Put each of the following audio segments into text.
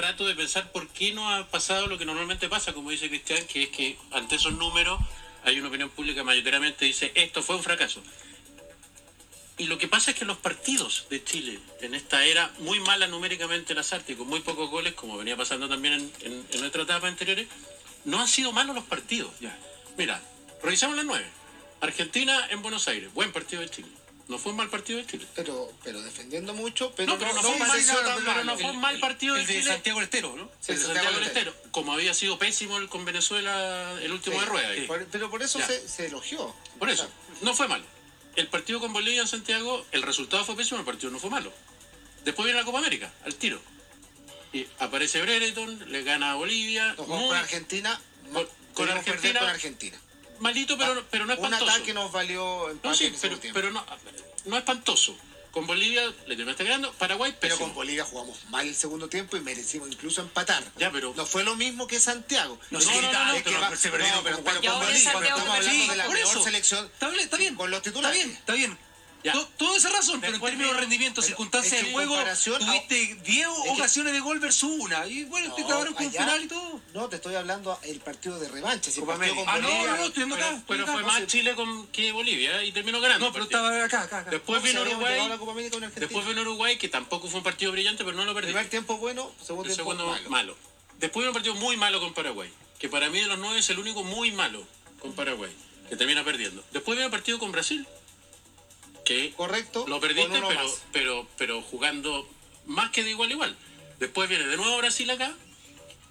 trato de pensar por qué no ha pasado lo que normalmente pasa, como dice Cristian, que es que ante esos números hay una opinión pública mayoritariamente dice esto fue un fracaso. Y lo que pasa es que los partidos de Chile, en esta era muy mala numéricamente las artes, con muy pocos goles, como venía pasando también en, en, en nuestra etapa anteriores, no han sido malos los partidos. Mira, revisamos las nueve. Argentina en Buenos Aires, buen partido de Chile. No fue un mal partido de Chile. Pero, pero defendiendo mucho, pero no, pero no, fue, un mal, pero no fue un mal partido el, de, el de Santiago del Estero, ¿no? Sí, el de Santiago del Estero. Como había sido pésimo el con Venezuela el último Sí, de rueda. sí. Por- pero por eso se, se elogió. Por eso, no fue malo. El partido con Bolivia en Santiago, el resultado fue pésimo, el partido no fue malo. Después viene la Copa América, al tiro. Y aparece Brereton, le gana a Bolivia. Muy con Argentina. Con- con Argentina- con Argentina. Malito, pero, pero no Un espantoso. ataque nos valió empate No, sí, en el pero, segundo tiempo. pero no, no espantoso. Con Bolivia le terminaste ganando. Paraguay, Pero pésimo. con Bolivia jugamos mal el segundo tiempo y merecimos incluso empatar. Ya, pero- No fue lo mismo que Santiago. No, no, no, que pero va- se perdieron no, pero, con pero. Bolivia, Santiago estamos hablando perdió de la eso. selección Está bien, está bien. con los Está titulares. bien, está bien. Ya. To- Toda esa razón, pero en términos de rendimiento, pero circunstancias es que de juego, tuviste 10 que- ocasiones de gol versus una. Y bueno, te No, acabaron con penal y todo. No, te estoy hablando el partido de revancha. Si el Copa partido con Ah, no, Bolivia- no, no, estoy viendo acá. Pero, pero acá. fue más sí. Chile con, que Bolivia y terminó ganando. No, pero el partido. estaba acá, acá, acá. Después vino Uruguay. Después vino Uruguay, que tampoco fue un partido brillante, pero no lo perdió. Primer tiempo bueno, segundo tiempo segundo malo. malo. Después vino un partido muy malo con Paraguay, que para mí de los nueve es el único muy malo con Paraguay, que termina perdiendo. Después vino un partido con Brasil, Correcto. lo perdiste, pero, más. pero, pero jugando más que de igual a igual. Después viene de nuevo Brasil acá,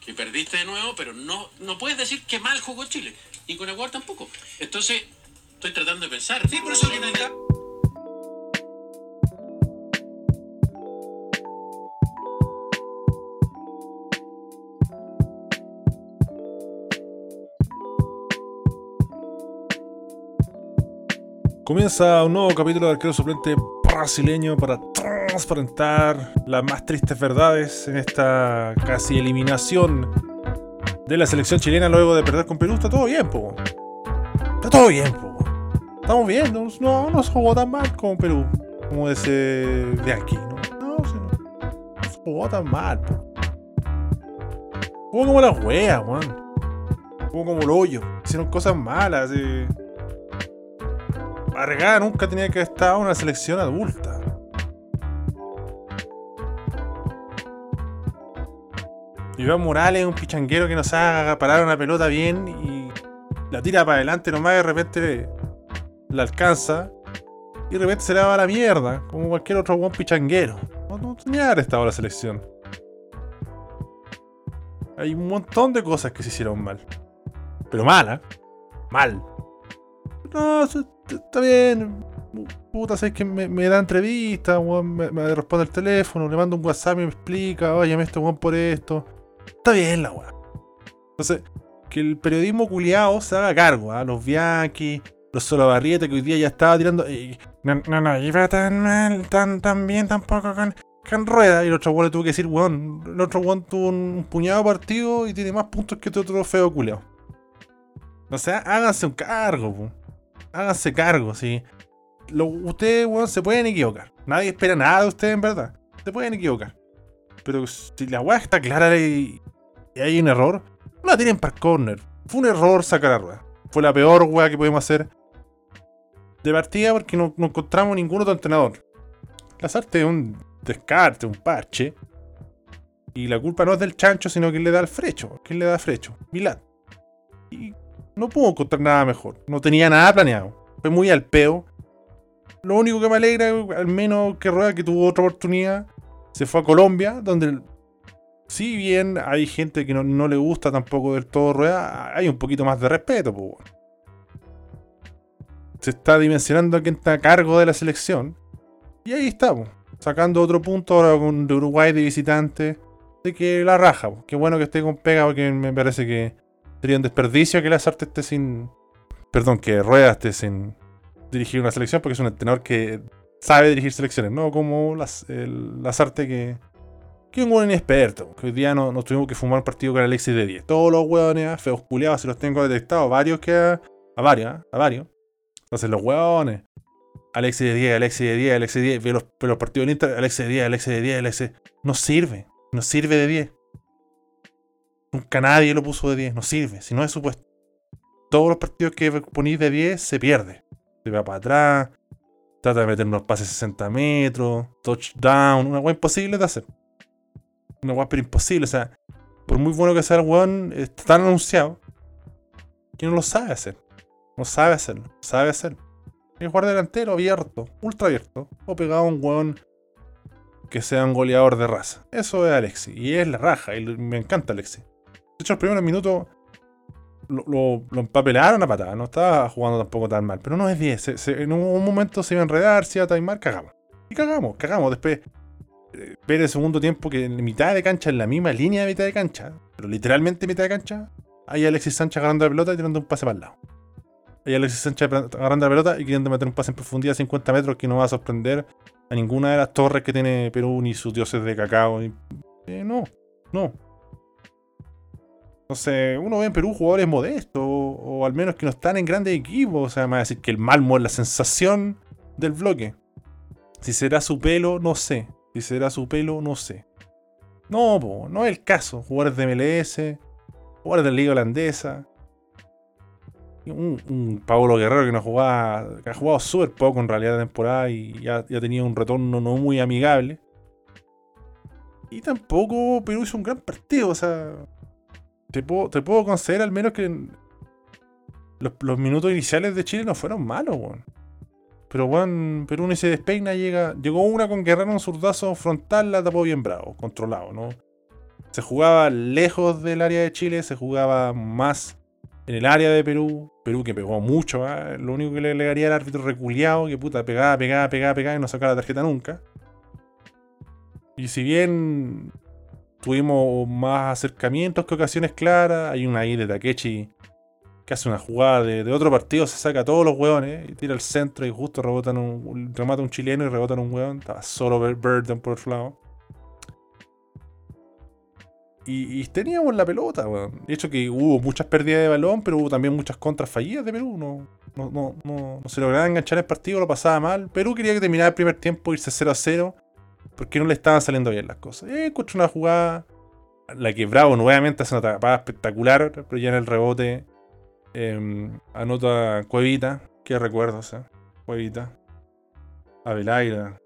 que perdiste de nuevo, pero no, no puedes decir que mal jugó Chile. Y con Ecuador tampoco. Entonces, estoy tratando de pensar. Sí, por eso que no Comienza un nuevo capítulo de Arquero Suplente brasileño para transparentar las más tristes verdades en esta casi eliminación de la selección chilena luego de perder con Perú. Está todo bien, po. Está todo bien, po. Estamos bien, no, no, se jugó tan mal como Perú, como ese de aquí, ¿no? No, sí, no, no se jugó tan mal, po. Jugó como la wea, weón. Jugó como el hoyo. Hicieron cosas malas, eh. Arregada nunca tenía que estar en una selección adulta. Iván Morales es un pichanguero que nos haga parar una pelota bien y la tira para adelante nomás y de repente la alcanza y de repente se le va a la mierda, como cualquier otro buen pichanguero. No, no tenía que estado la selección. Hay un montón de cosas que se hicieron mal. Pero mal, ¿eh? Mal. No, está bien. Puta, sabes que me, me da entrevista, weón, me, responde el teléfono, le mando un WhatsApp y me explica, oye, me este weón por esto. Está bien la weá. Entonces, que el periodismo culiado se haga cargo, ¿ah? Los Bianchi, los Solabarrieta que hoy día ya estaba tirando. no, no, no, iba tan mal, tan, tan bien tampoco con, con rueda. Y el otro weón le tuvo que decir, weón, el otro weón tuvo un puñado partido y tiene más puntos que este otro feo culiado. O sea, háganse un cargo, po. Háganse cargo, sí. Lo- ustedes, weón, se pueden equivocar. Nadie espera nada de ustedes, en verdad. Se pueden equivocar. Pero si la weá está clara y, y hay un error, no la tienen para corner. Fue un error sacar la rueda. Fue la peor weá que pudimos hacer de partida porque no, encontramos ningún otro entrenador. Lazarte es un descarte, un parche. Y la culpa no es del chancho, sino que le da al frecho. ¿Quién le da al frecho? Milad. Y no pudo encontrar nada mejor. No tenía nada planeado. Fue muy al peo. Lo único que me alegra, al menos que Rueda, que tuvo otra oportunidad, se fue a Colombia, donde si bien hay gente que no, le gusta tampoco del todo Rueda, hay un poquito más de respeto. Se está dimensionando a quien está a cargo de la selección. Y ahí estamos, sacando otro punto ahora con Uruguay de visitante. De que la raja, qué bueno que esté con pega porque me parece que sería un desperdicio que Lazarte esté sin. Perdón, que Rueda esté sin dirigir una selección porque es un entrenador que sabe dirigir selecciones, no como las, el Lazarte que. Que un buen inexperto. Que hoy día no- nos tuvimos que fumar un partido con Alexis de 10. Todos los hueones, ah, feos culiados, se los tengo detectados. Varios que. A, varios, ah, a varios. Entonces los hueones. Alexis de 10, Alexis de 10, Alexis de 10. Ve los, los partidos del Inter, Alexis de 10, Alexis de 10, Alexis. No sirve. No sirve de 10. Nunca nadie lo puso de 10, no sirve, si no es supuesto. Todos los partidos que ponís de 10 se pierde. Se va para atrás, trata de meter unos pases 60 metros, touchdown, una weá imposible de hacer. Una weá pero imposible, o sea, por muy bueno que sea el weón, está tan anunciado que no lo sabe hacer. No sabe hacerlo, sabe hacerlo. Es jugar delantero abierto, ultra abierto, o pegado a un weón que sea un goleador de raza. Eso es Alexi, y es la raja, y me encanta Alexi. De hecho, los primeros minutos lo, lo, lo empapelaron a patada, no estaba jugando tampoco tan mal, pero no es 10. se- se- en un momento se iba a enredar, se iba a timar, cagamos. Y cagamos, cagamos. Después, eh, ver el segundo tiempo que en mitad de cancha, en la misma línea de mitad de cancha, pero literalmente mitad de cancha, hay Alexis Sánchez agarrando la pelota y tirando un pase para el lado. Hay Alexis Sánchez agarrando la pelota y queriendo meter un pase en profundidad a 50 metros que no va a sorprender a ninguna de las torres que tiene Perú ni sus dioses de cacao. eh, no, no. Entonces, uno ve en Perú jugadores modestos, o, o al menos que no están en grandes equipos. O sea, me va a decir que el Malmo es la sensación del bloque. Si será su pelo, no sé. Si será su pelo, no sé. No, no es el caso. Jugadores de MLS, jugadores de la Liga Holandesa. Un, un Pablo Guerrero que no jugaba, que ha jugado súper poco en realidad la temporada y ya, ya tenía un retorno no muy amigable. Y tampoco Perú hizo un gran partido, o sea, te puedo, te puedo conceder al menos que los, los minutos iniciales de Chile no fueron malos, weón. Pero weón, Perú ni se despeina, llega. Llegó una con Guerrero un zurdazo frontal, la tapó bien bravo, controlado, ¿no? Se jugaba lejos del área de Chile, se jugaba más en el área de Perú. Perú que pegó mucho, ¿ah? lo único que le alegaría al árbitro reculeado, que puta, pegaba, pegaba, pegaba, pegaba y no sacaba la tarjeta nunca. Y si bien tuvimos más acercamientos que ocasiones claras, hay una ahí de Takechi que hace una jugada de, otro partido, se saca a todos los hueones y tira al centro y justo rebotan un, remata un chileno y rebotan un hueón. Estaba solo Bur- Burden por otro lado. Y, teníamos la pelota, weón. De hecho que hubo muchas pérdidas de balón, pero hubo también muchas contras fallidas de Perú. No, no, no, no, se lograba enganchar el partido, lo pasaba mal. Perú quería que terminara el primer tiempo, irse 0 a 0, porque no le estaban saliendo bien las cosas. Y encontré una jugada, la que Bravo nuevamente hace una tapada espectacular, pero ya en el rebote eh, anota Cuevita, que recuerdo, o sea, Cuevita, Abelaira,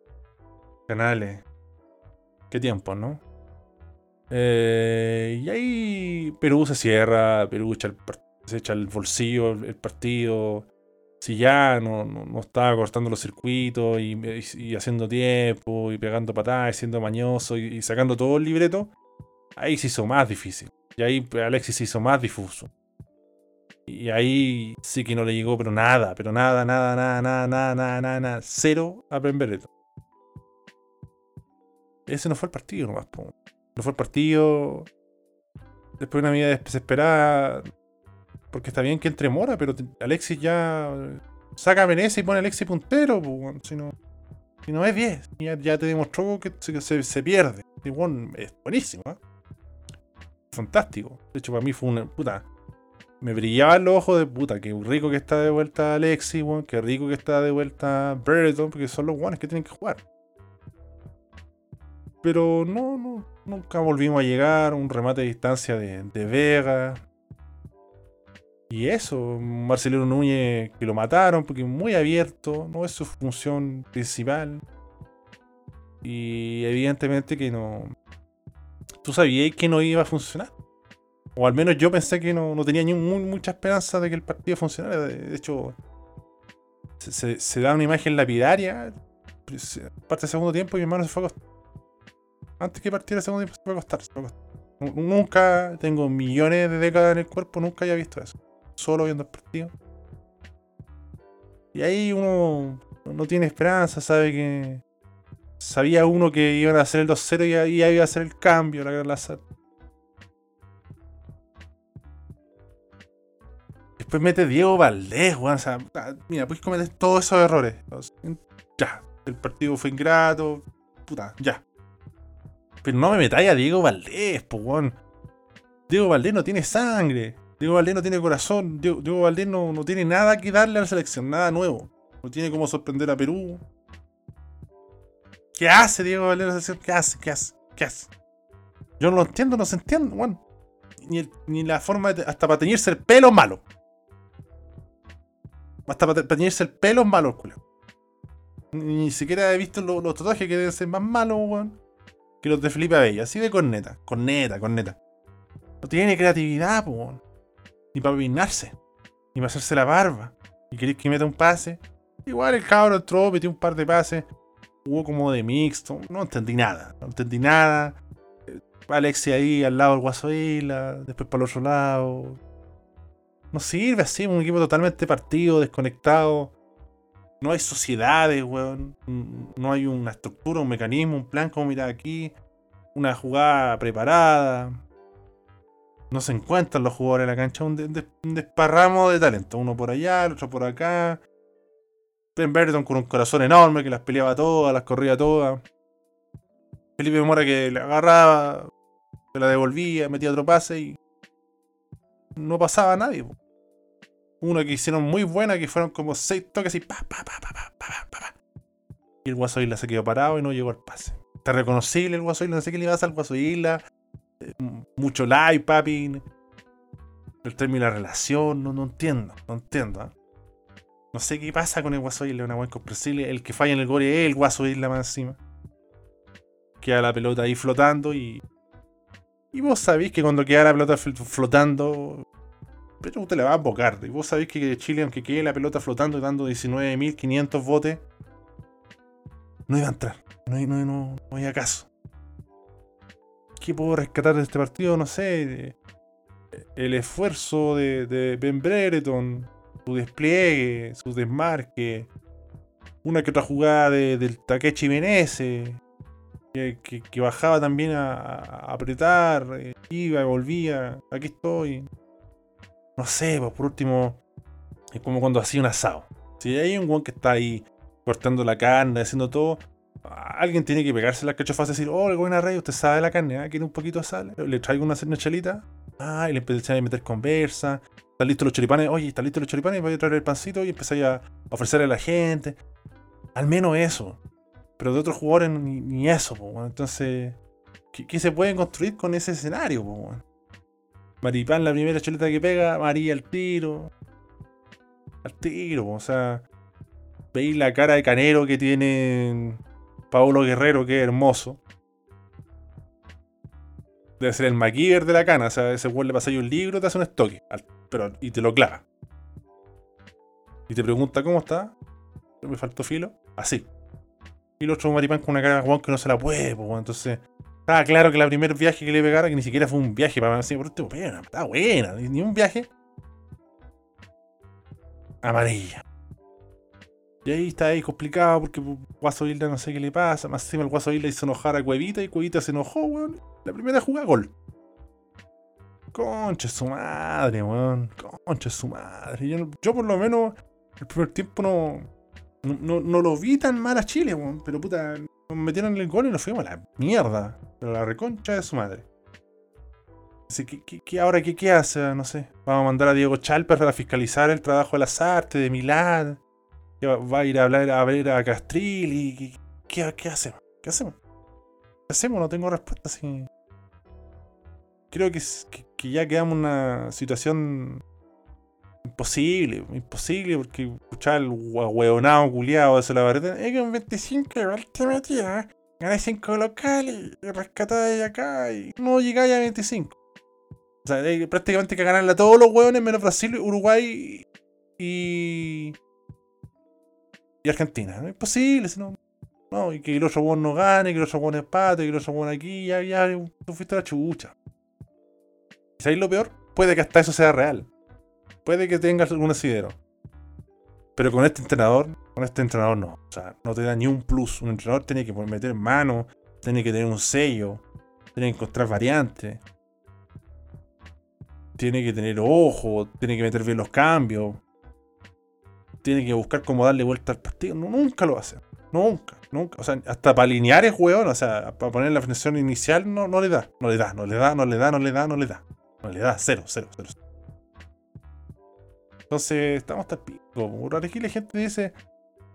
Canales. Qué tiempo, ¿no? Eh, y ahí Perú se cierra, Perú se echa el bolsillo el partido. Si ya no, no, estaba cortando los circuitos y, haciendo tiempo y pegando patadas siendo mañoso y, sacando todo el libreto, ahí se hizo más difícil. Y ahí Alexis se hizo más difuso. Y ahí sí que no le llegó, pero nada, pero nada, nada, nada, nada, nada, nada, nada, nada. Cero a Pembereto. Ese no fue el partido nomás, po. No fue el partido. Después una vida desesperada. Porque está bien que entre Mora, pero Alexis ya saca a Menezes y pone a Alexis puntero, weón. si no, es 10. Ya, ya te demostró que se, se- se pierde. Y, es buenísimo, ¿eh? Fantástico. De hecho, para mí fue una puta. Me brillaban los ojos de puta. Qué rico que está de vuelta Alexis, weón. Qué rico que está de vuelta Brereton, porque son los guanes que tienen que jugar. Pero no, no, nunca volvimos a llegar. Un remate de distancia de, de Vega. Y eso, Marcelino Núñez que lo mataron porque muy abierto, no es su función principal. Y evidentemente que no. Tú sabías que no iba a funcionar. O al menos yo pensé que no, no tenía ni mu- mucha esperanza de que el partido funcionara. De, hecho, se, da una imagen lapidaria. pues, Parte del segundo tiempo y mi hermano se fue a acostar. Antes que partiera el segundo tiempo se fue a acostar. acostar. Nu- Nunca, tengo millones de décadas en el cuerpo, nunca había visto eso. Solo viendo el partido. Y ahí uno no tiene esperanza, sabe que. Sabía uno que iban a hacer el 2-0 y ahí iba a hacer el cambio, la gran Lazar. Después mete Diego Valdés, weón. O sea, ah, mira, puedes cometer todos esos errores. Ya, el partido fue ingrato. Puta, ya. Pero no me metáis a Diego Valdés, po. Diego Valdés no tiene sangre. Diego Valdés no tiene corazón. Diego, Diego Valdés no, no tiene nada que darle a la selección, nada nuevo. No tiene cómo sorprender a Perú. ¿Qué hace Diego Valdés en la selección? ¿Qué hace? ¿Qué hace? ¿Qué hace? Yo no lo entiendo, no se entiende, weón. ni, ni la forma de, hasta para teñirse el pelo es malo. Hasta para, te- para teñirse el pelo es malo culo. Ni siquiera he visto lo- los tatuajes que deben ser más malos, weón. Que los de Felipe Abella. Así de corneta. Corneta, corneta. No tiene creatividad, weón. Ni para peinarse. Ni para hacerse la barba. Y queréis que meta un pase. Igual el cabro entró, metió un par de pases. Jugó como de mixto. No entendí nada. No entendí nada. Eh, Alexi ahí al lado del Guaso Isla. Después para el otro lado. No sirve así. Un equipo totalmente partido, desconectado. No hay sociedades, weón. No hay una estructura, un mecanismo, un plan como mira aquí. Una jugada preparada no se encuentran los jugadores de la cancha, un, de, de, desparramo de talento, uno por allá, el otro por acá. Ben Burton con un corazón enorme que las peleaba todas, las corría todas. Felipe Mora que le agarraba, se la devolvía, metía otro pase y no pasaba a nadie. Po. Una que hicieron muy buena, que fueron como seis toques y. Y el Guaso Isla se quedó parado y no llegó al pase. Está reconocible el Guaso no sé qué le pasa al Guaso Isla. Mucho live, papi. El término de la relación, no, no entiendo, no entiendo. ¿ah? No sé qué pasa con el Guaso Isla, una incomprensible. El que falla en el gol es el Guaso Isla más encima. Queda la pelota ahí flotando y. Y vos sabéis que cuando queda la pelota fl- flotando. Pero usted la va a embocar. Y vos sabéis que Chile, aunque quede la pelota flotando y dando 19.500 botes, no iba a entrar. No, hay- no, no, no hay acaso. ¿Qué puedo rescatar de este partido? No sé. El esfuerzo de, Ben Brereton, su despliegue, su desmarque, una que otra jugada de- del Takechi Menezes, que, que- bajaba también a, a apretar, eh, iba, volvía, aquí estoy. No sé, pues por último, es como cuando hacía un asado. Si hay un guan que está ahí cortando la carne, haciendo todo, alguien tiene que pegarse las cachofas y decir, oh, el buen rey, usted sabe la carne, ¿ah? ¿quiere un poquito de sal? Le traigo una, una chelita, ah, y le empezáis a meter conversa, están listos los choripanes, oye, están listos los choripanes, voy a traer el pancito y empezáis a ofrecerle a la gente. Al menos eso. Pero de otros jugadores ni, eso, entonces, ¿qué, se puede construir con ese escenario? Po? Maripán, la primera chelita que pega, María al tiro. Al tiro, o sea, veis la cara de canero que tiene Paulo Guerrero, que es hermoso. Debe ser el MacGyver de la cana. O sea, ese weón le pasa ahí un libro, te hace un estoque. Pero, y te lo clava. Y te pregunta cómo está. Me faltó filo. Así. Y el otro maripán con una cara weón que no se la puede, pues. Entonces. Estaba claro que la primer viaje que le pegara, que ni siquiera fue un viaje para decir, por este está buena, ni un viaje. Amarilla. Y ahí está ahí complicado porque Guaso Isla no sé qué le pasa. Más encima el Guaso Isla hizo enojar a Cuevita y Cuevita se enojó, weón. La primera jugada, gol. Concha su madre, weón. Concha su madre. Yo, por lo menos el primer tiempo no, no, no, lo vi tan mal a Chile, weón. Pero puta, nos metieron el gol y nos fuimos a la mierda. Pero la reconcha de su madre. Así que, ¿qué, qué- ahora qué, qué hace? No sé. Vamos a mandar a Diego Chalper para fiscalizar el trabajo de las artes, de Milán. Va, a ir a hablar a ver a Castril y ¿qué, qué, hacemos? ¿Qué hacemos? ¿Qué hacemos? No tengo respuesta. Así. Creo que, que, ya quedamos en una situación imposible, imposible, porque escuchar el hueonado culiado de la verdad es que un 25 igual te metía, ganáis 5 locales y rescatáis acá y no llegáis a 25. O sea, hay prácticamente que ganarle a todos los hueones menos Brasil, Uruguay y. y Argentina. No es posible, si no. Y que el otro no gane, que el otro empate, que el otro aquí, ya, ya, tú fuiste la chucha. ¿Y sabéis lo peor? Puede que hasta eso sea real. Puede que tengas algún asidero. Pero con este entrenador, con este entrenador no. O sea, no te da ni un plus. Un entrenador tiene que meter mano, tiene que tener un sello, tiene que encontrar variantes, tiene que tener ojo, tiene que meter bien los cambios, tiene que buscar cómo darle vuelta al partido. Nunca lo hace. Nunca, nunca. O sea, hasta para alinear es weón. O sea, para poner la función inicial no, no le da. No le da, no le da, no le da, no le da, no le da. No le da, cero, cero, cero. Entonces, estamos hasta el pico. Aquí la gente dice,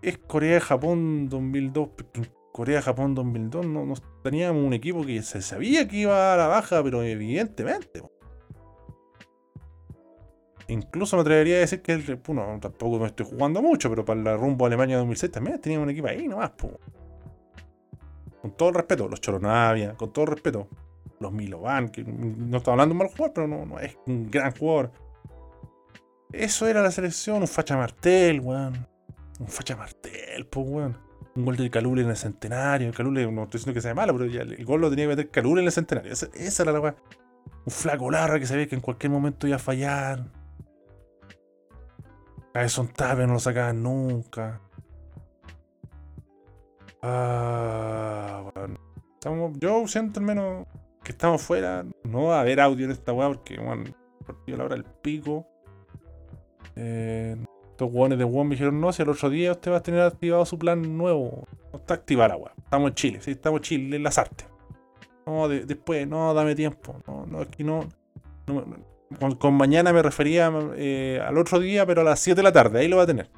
es Corea-Japón 2002. porque en Corea-Japón 2002 no, no teníamos un equipo que se sabía que iba a la baja, pero evidentemente. Po. incluso me atrevería a decir que el, bueno, tampoco me estoy jugando mucho, pero para la rumbo a Alemania 2006 también teníamos un equipo ahí nomás, po. Con todo el respeto, los Choronavia, con todo el respeto. Los Milovan, que no estaba hablando de un mal jugador, pero no, no es un gran jugador. Eso era la selección, un facha martel, weón. Un facha martel, pues, weón. Un gol de Calule en el centenario. Calule, no estoy diciendo que sea malo, pero el gol lo tenía que meter Calule en el centenario. Esa, esa era la weón. Un flaco larga que sabía que en cualquier momento iba a fallar. Cabezón Tapia no lo sacaban nunca. Ah. Estamos- yo siento al menos que estamos fuera. No va a haber audio en esta weá porque, bueno, partido la hora del pico. Eh, estos weones de WOM me dijeron, no, si el otro día usted va a tener activado su plan nuevo. No está activada la weá. Estamos en Chile, sí, estamos en Chile, en las artes. No, de- después, no, dame tiempo. No, no, aquí no. no. Con, mañana me refería eh, al otro día, pero a las 7 de la tarde, ahí lo va a tener.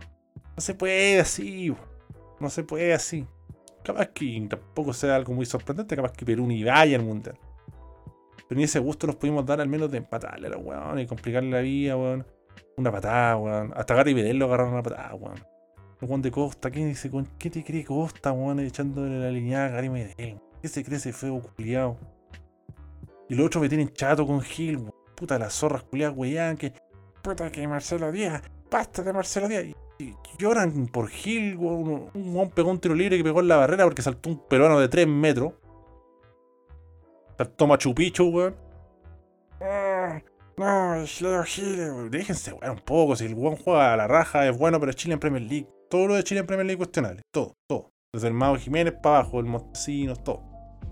No se puede así, no se puede así. Capaz que tampoco sea algo muy sorprendente, capaz que Perú ni vaya al mundial. Pero ni ese gusto nos pudimos dar al menos de empatarle a los weón y complicarle la vida, weón. Una patada, weón. Hasta Gary Vidal lo agarraron una patada, weón. El weón de Costa, ¿qué dice? ¿Qué te cree Costa, weón? Echándole la línea a Gary. ¿Qué se cree ese feo culiado? Y los otros me tienen chato con Gil, weón. Puta, las zorras culiadas, weón, que. Puta, que Marcelo Díaz. Basta de Marcelo Díaz. Y, y lloran por Gil. Un- Un pegó un tiro libre que pegó en la barrera porque saltó un peruano de 3 metros. Saltó Machu Picchu, weón. Ah, No, Leo Gil. Déjense, weón, un poco. Si el weón juega a la raja, es bueno, pero Chile en Premier League. Todo lo de Chile en Premier League es cuestionable. Todo, todo. Desde el Mago Jiménez para abajo, el Montesinos, todo.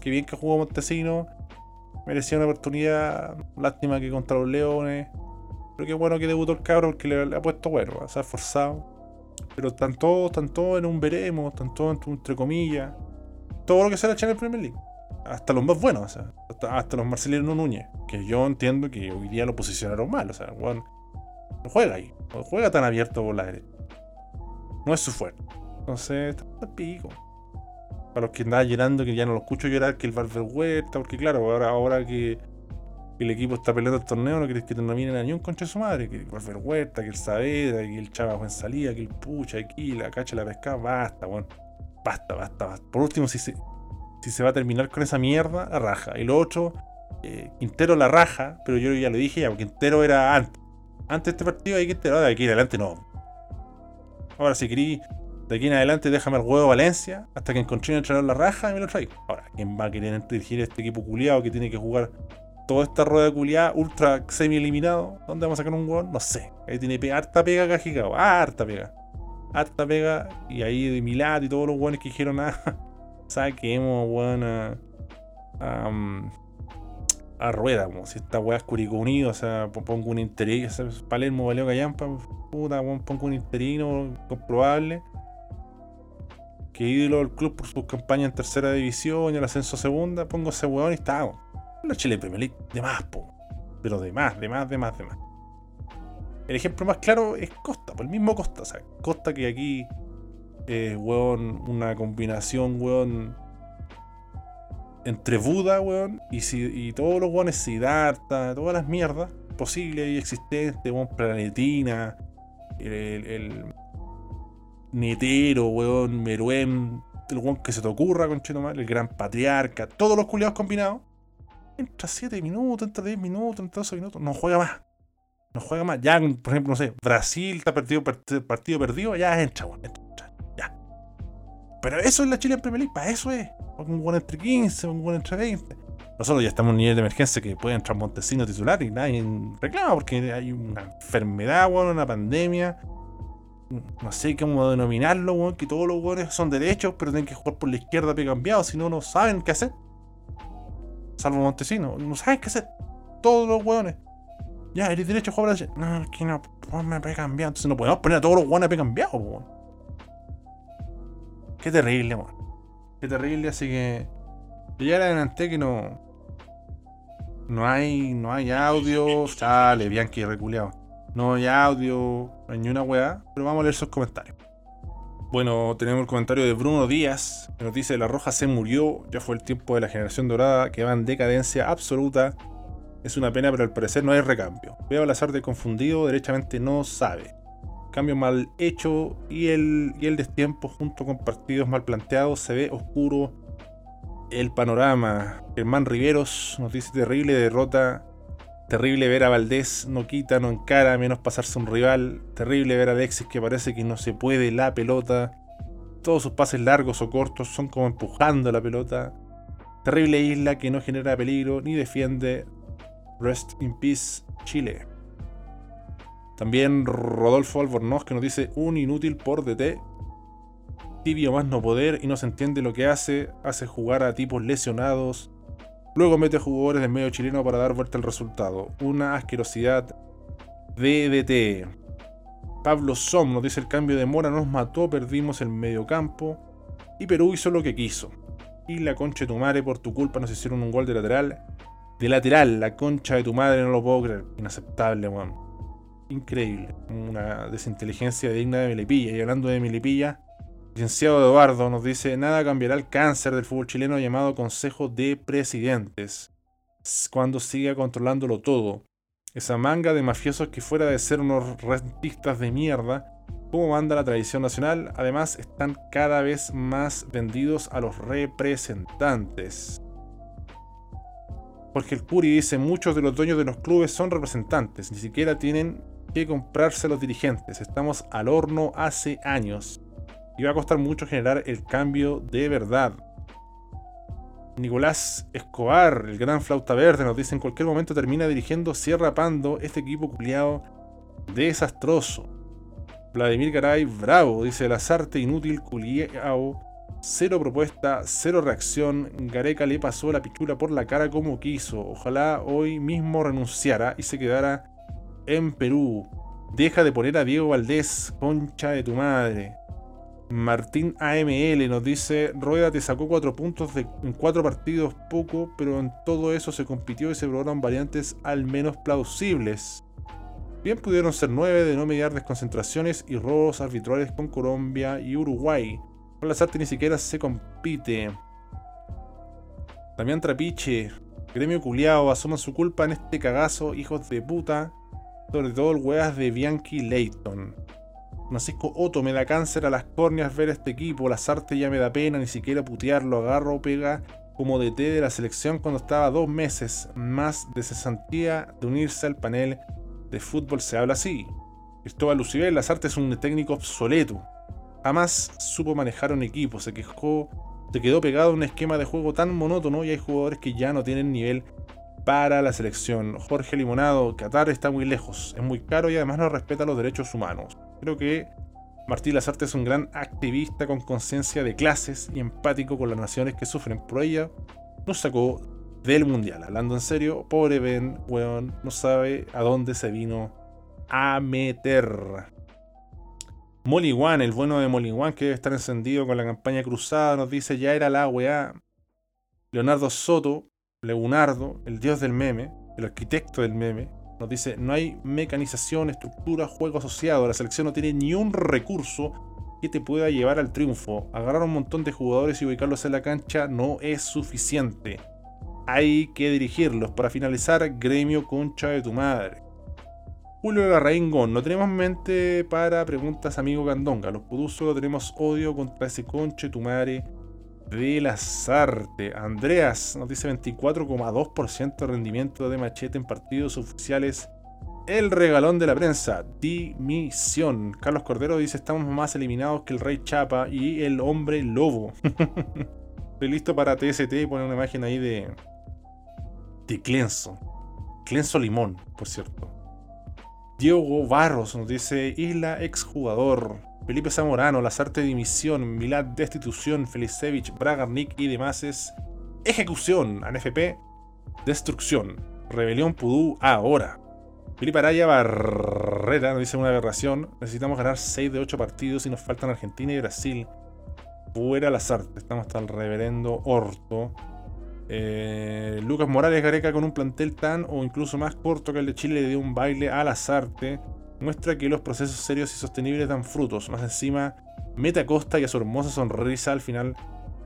Qué bien que jugó Montesinos. Merecía una oportunidad. Lástima que contra los Leones. Pero qué bueno que debutó el cabro porque le, ha puesto bueno, se ha esforzado. Pero están todos, están todos en un veremos, están todos entre, comillas. Todo lo que se le echa en el Premier League. Hasta los más buenos, o sea, hasta, hasta los Marcelino Núñez. Que yo entiendo que hoy día lo posicionaron mal, o sea, weón no juega ahí, no juega tan abierto por la derecha. No es su fuerte. Entonces, está pico. Para los que andaban llorando, que ya no lo escucho llorar, que el Valver Huerta, porque claro, ahora, ahora que el equipo está peleando el torneo, no querés que te nominen a ni un concha de su madre, que el Valver Huerta, que el Saavedra, que el Chava en salida, que el Pucha, aquí, la cacha, la pesca, basta, weón. Basta, basta, basta. Por último, si se, si se va a terminar con esa mierda, la raja. Y lo otro, eh, Quintero la raja, pero yo ya lo dije ya, porque Quintero era antes. Antes de este partido hay Quintero, de aquí en adelante no. Ahora si querí, de aquí en adelante déjame el huevo Valencia hasta que encontré un entrenador la raja y me lo traigo. Ahora, ¿quién va a querer dirigir este equipo culiado que tiene que jugar toda esta rueda culiada ultra semi eliminado? ¿Dónde vamos a sacar un hueón? No sé. Ahí tiene harta pega Cajicao, harta pega. Harta pega. Y ahí de Milad y todos los hueones que dijeron, ah, saquemos, weón, a, a, mm, a rueda, como si esta weá es Curicó Unido, o sea, po- pongo un interino, Palermo, Valeo Callampa, puta, pongo un interino comprobable. Que ídolo del club por sus campañas en tercera división y el ascenso segunda, pongo ese weón y está. La Chile Premier League, de más, po. Pero de más, de más, de más, de. El ejemplo más claro es Costa, por el mismo Costa, o sea, Costa que aquí eh, weón, una combinación, weón, entre Buda, weón, y, si- y todos los weones Siddhartha, todas las mierdas posibles y existentes, weón, Planetina, el Netero, weón, Meruem, el weón que se te ocurra, conchetumal, el gran patriarca, todos los culiados combinados, entra 7 minutos, entra 10 minutos, entra 12 minutos, no juega más. No juega más. Ya, por ejemplo, no sé, Brasil está perdido, part- partido perdido, ya entra, weón, entra, ya. Pero eso es la Chile en Premier League, para eso es. Un buen entre 15, un buen entre 20. Nosotros ya estamos en un nivel de emergencia que puede entrar Montesino titular y nadie reclama porque hay una enfermedad, weón, una pandemia. No sé cómo denominarlo, weón, que todos los weones son derechos, pero tienen que jugar por la izquierda pie cambiado, si no, no saben qué hacer. Salvo Montesino, no saben qué hacer. Todos los weones. Ya, eres derecho a jugar por la. No, es que no, ponme pie cambiado. Entonces no podemos poner a todos los weones a pie cambiado, weón. Qué terrible, weón. Qué terrible, así que. Ya le adelanté que no. No hay. No hay audio. Sale, Bianchi reculeado. No hay audio. No ni una weá. Pero vamos a leer sus comentarios. Bueno, tenemos el comentario de Bruno Díaz, que nos dice: La Roja se murió, ya fue el tiempo de la generación dorada, que va en decadencia absoluta. Es una pena, pero al parecer no hay recambio. Veo al azar de confundido, derechamente no sabe. Cambio mal hecho y el, y el destiempo junto con partidos mal planteados se ve oscuro el panorama. Germán Riveros nos dice terrible derrota. Terrible ver a Valdés, no quita, no encara, menos pasarse un rival. Terrible ver a Alexis que parece que no se puede la pelota. Todos sus pases largos o cortos son como empujando la pelota. Terrible isla que no genera peligro ni defiende. Rest in peace, Chile. También Rodolfo Albornoz que nos dice un inútil por DT. Tibio más no poder y no se entiende lo que hace. Hace jugar a tipos lesionados. Luego mete jugadores del medio chileno para dar vuelta al resultado. Una asquerosidad. DDT. Pablo Som nos dice el cambio de Mora nos mató, perdimos el medio campo. Y Perú hizo lo que quiso. Y la concha de tu madre, por tu culpa nos hicieron un gol de lateral. De lateral, la concha de tu madre, no lo puedo creer. Inaceptable, weón increíble. Una desinteligencia digna de Melipilla. Y hablando de Melipilla, licenciado Eduardo nos dice: Nada cambiará el cáncer del fútbol chileno llamado Consejo de Presidentes. Cuando siga controlándolo todo. Esa manga de mafiosos que fuera de ser unos rentistas de mierda, como manda la tradición nacional, además están cada vez más vendidos a los representantes. Porque el Curi dice, muchos de los dueños de los clubes son representantes, ni siquiera tienen que comprarse los dirigentes. Estamos al horno hace años. Y va a costar mucho generar el cambio de verdad. Nicolás Escobar, el gran flauta verde, nos dice en cualquier momento termina dirigiendo Sierra Pando, este equipo culiado desastroso. Vladimir Garay, bravo, dice Lazarte, inútil, culiao. Cero propuesta, cero reacción. Gareca le pasó la pichula por la cara como quiso. Ojalá hoy mismo renunciara y se quedara en Perú. Deja de poner a Diego Valdés, concha de tu madre. Martín AML nos dice, Rueda te sacó cuatro puntos de, en cuatro partidos, poco, pero en todo eso se compitió y se probaron variantes al menos plausibles. Bien pudieron ser nueve de no mediar desconcentraciones y robos arbitrales con Colombia y Uruguay. Con las artes ni siquiera se compite. Damián Trapiche, gremio culiao, asuman su culpa en este cagazo, hijos de puta. Sobre todo el weas de Bianchi Leighton. Francisco Otto me da cáncer a las córneas ver este equipo. Las artes ya me da pena, ni siquiera putearlo. Agarro pega como DT de la selección cuando estaba dos meses más de cesantía de unirse al panel de fútbol. Se habla así. Cristóbal Lucibel, las artes es un técnico obsoleto. Jamás supo manejar un equipo. Se quejó, se quedó pegado a un esquema de juego tan monótono y hay jugadores que ya no tienen nivel para la selección. Jorge Limonado, Qatar está muy lejos, es muy caro y además no respeta los derechos humanos. Creo que Martí Lazarte es un gran activista con conciencia de clases y empático con las naciones que sufren por ella. Nos sacó del mundial. Hablando en serio, pobre Ben, weón, no sabe a dónde se vino a meter. Molly One, el bueno de Molly One, que debe estar encendido con la campaña cruzada, nos dice ya era la weá. Leonardo Soto, Leonardo, el dios del meme, el arquitecto del meme, nos dice, no hay mecanización, estructura, juego asociado, la selección no tiene ni un recurso que te pueda llevar al triunfo. Agarrar un montón de jugadores y ubicarlos en la cancha no es suficiente. Hay que dirigirlos. Para finalizar, gremio concha de tu madre. Julio Larraín no tenemos mente para preguntas amigo Gandonga. Los pudusos tenemos odio contra ese conche tu madre de las artes. Andreas nos dice 24,2% de rendimiento de machete en partidos oficiales. El regalón de la prensa. Dimisión. Carlos Cordero dice estamos más eliminados que el Rey Chapa y el Hombre Lobo. Estoy listo para TST y pone una imagen ahí de... De Clenso. Clenso Limón, por cierto. Diego Barros nos dice Isla exjugador. Felipe Zamorano, Lazarte dimisión, Milad destitución, Felicevich, Bragarnik y demás es ejecución, ANFP, destrucción, rebelión Pudú ahora. Felipe Araya Barrera nos dice una aberración, necesitamos ganar 6 de 8 partidos y nos faltan Argentina y Brasil. Fuera Lazarte, estamos hasta el reverendo Orto. Eh, Lucas Morales Gareca con un plantel tan o incluso más corto que el de Chile le dio un baile a Lazarte muestra que los procesos serios y sostenibles dan frutos. Más encima, mete a Costa y a su hermosa sonrisa al final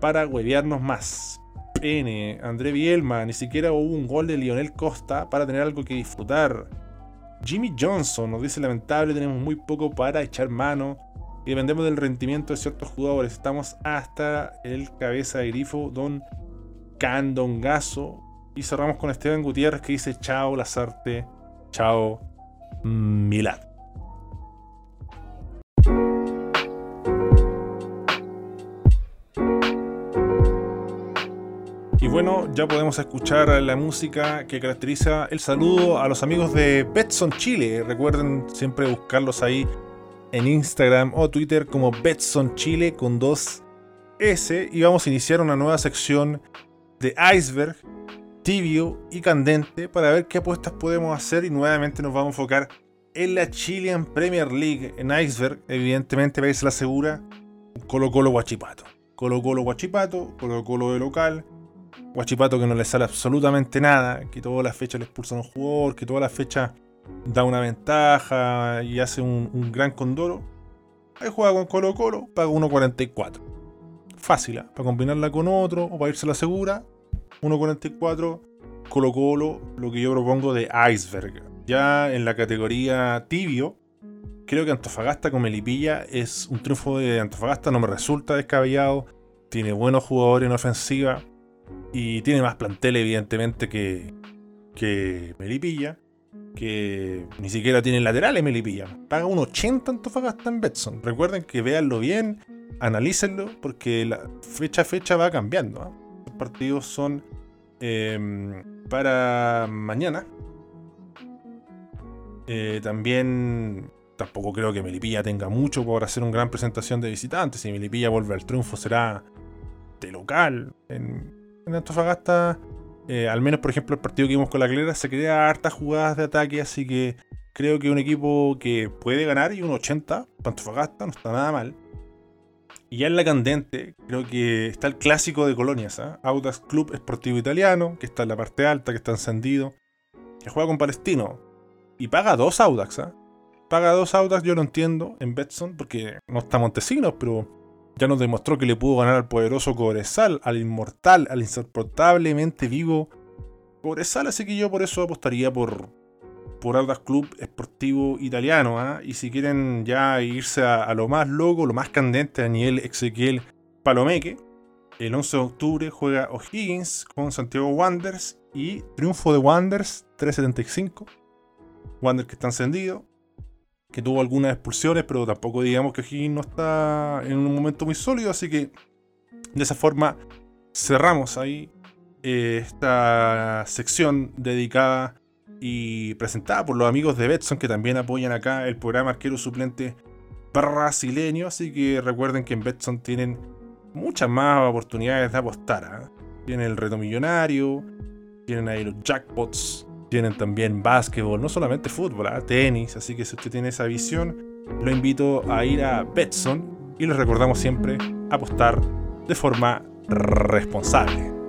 para huevearnos más. Pene, André Bielma, ni siquiera hubo un gol de Lionel Costa para tener algo que disfrutar. Jimmy Johnson nos dice lamentable, tenemos muy poco para echar mano y dependemos del rendimiento de ciertos jugadores. Estamos hasta el cabeza de grifo Don Candongazo. Y cerramos con Esteban Gutiérrez que dice chao Lazarte, chao Milad. Y bueno, ya podemos escuchar la música que caracteriza el saludo a los amigos de Betson Chile. Recuerden siempre buscarlos ahí en Instagram o Twitter como Betson Chile con dos S. Y vamos a iniciar una nueva sección de Iceberg, tibio y candente para ver qué apuestas podemos hacer. Y nuevamente nos vamos a enfocar en la Chilean Premier League. En Iceberg, evidentemente, veis la segura Colo Colo Guachipato. Colo Colo Guachipato, Colo Colo de local. Guachipato que no le sale absolutamente nada, que todas las fechas le expulsan a un jugador, que todas las fechas da una ventaja y hace un, gran condoro. Ahí juega con Colo Colo, paga 1.44. Fácil, ¿eh? para combinarla con otro o para irse a la segura. 1.44 Colo Colo, lo que yo propongo de Iceberg. Ya en la categoría tibio, creo que Antofagasta con Melipilla es un triunfo de Antofagasta, no me resulta descabellado. Tiene buenos jugadores en ofensiva y tiene más plantel, evidentemente, que, que Melipilla. Que ni siquiera tiene laterales Melipilla. Paga un 80 Antofagasta en Betson. Recuerden que véanlo bien, analícenlo, porque la fecha a fecha va cambiando. ¿ah? Partidos son eh, para mañana. Eh, también tampoco creo que Melipilla tenga mucho por hacer una gran presentación de visitantes. Si Melipilla vuelve al triunfo será de local. En, Antofagasta, eh, al menos por ejemplo el partido que vimos con la Clera, se crea hartas jugadas de ataque, así que creo que un equipo que puede ganar y un 80 para Antofagasta no está nada mal. Y ya en la candente, creo que está el clásico de colonias, ¿eh? Audax Club Esportivo Italiano, que está en la parte alta, que está encendido, que juega con Palestino y paga dos Audax, ¿eh? Paga dos Audax, yo lo entiendo en Betson, porque no está Montesinos, pero ya nos demostró que le pudo ganar al poderoso Cobresal, al inmortal, al insoportablemente vivo Cobresal, así que yo por eso apostaría por, por Audax Club Esportivo Italiano. ¿ah? Y si quieren ya irse a, a, lo más loco, lo más candente, Daniel Ezequiel Palomeque, el 11 de octubre juega O'Higgins con Santiago Wanderers y triunfo de Wanderers 375. Wanderers que está encendido, que tuvo algunas expulsiones, pero tampoco digamos que O'Higgins no está en un momento muy sólido, así que de esa forma cerramos ahí eh, esta sección dedicada y presentada por los amigos de Betson que también apoyan acá el programa arquero suplente brasileño. Así que recuerden que en Betson tienen muchas más oportunidades de apostar. ¿eh? Tienen el reto millonario, tienen ahí los jackpots, tienen también básquetbol, no solamente fútbol, ¿eh? tenis. Así que si usted tiene esa visión, lo invito a ir a Betson y les recordamos siempre apostar de forma responsable.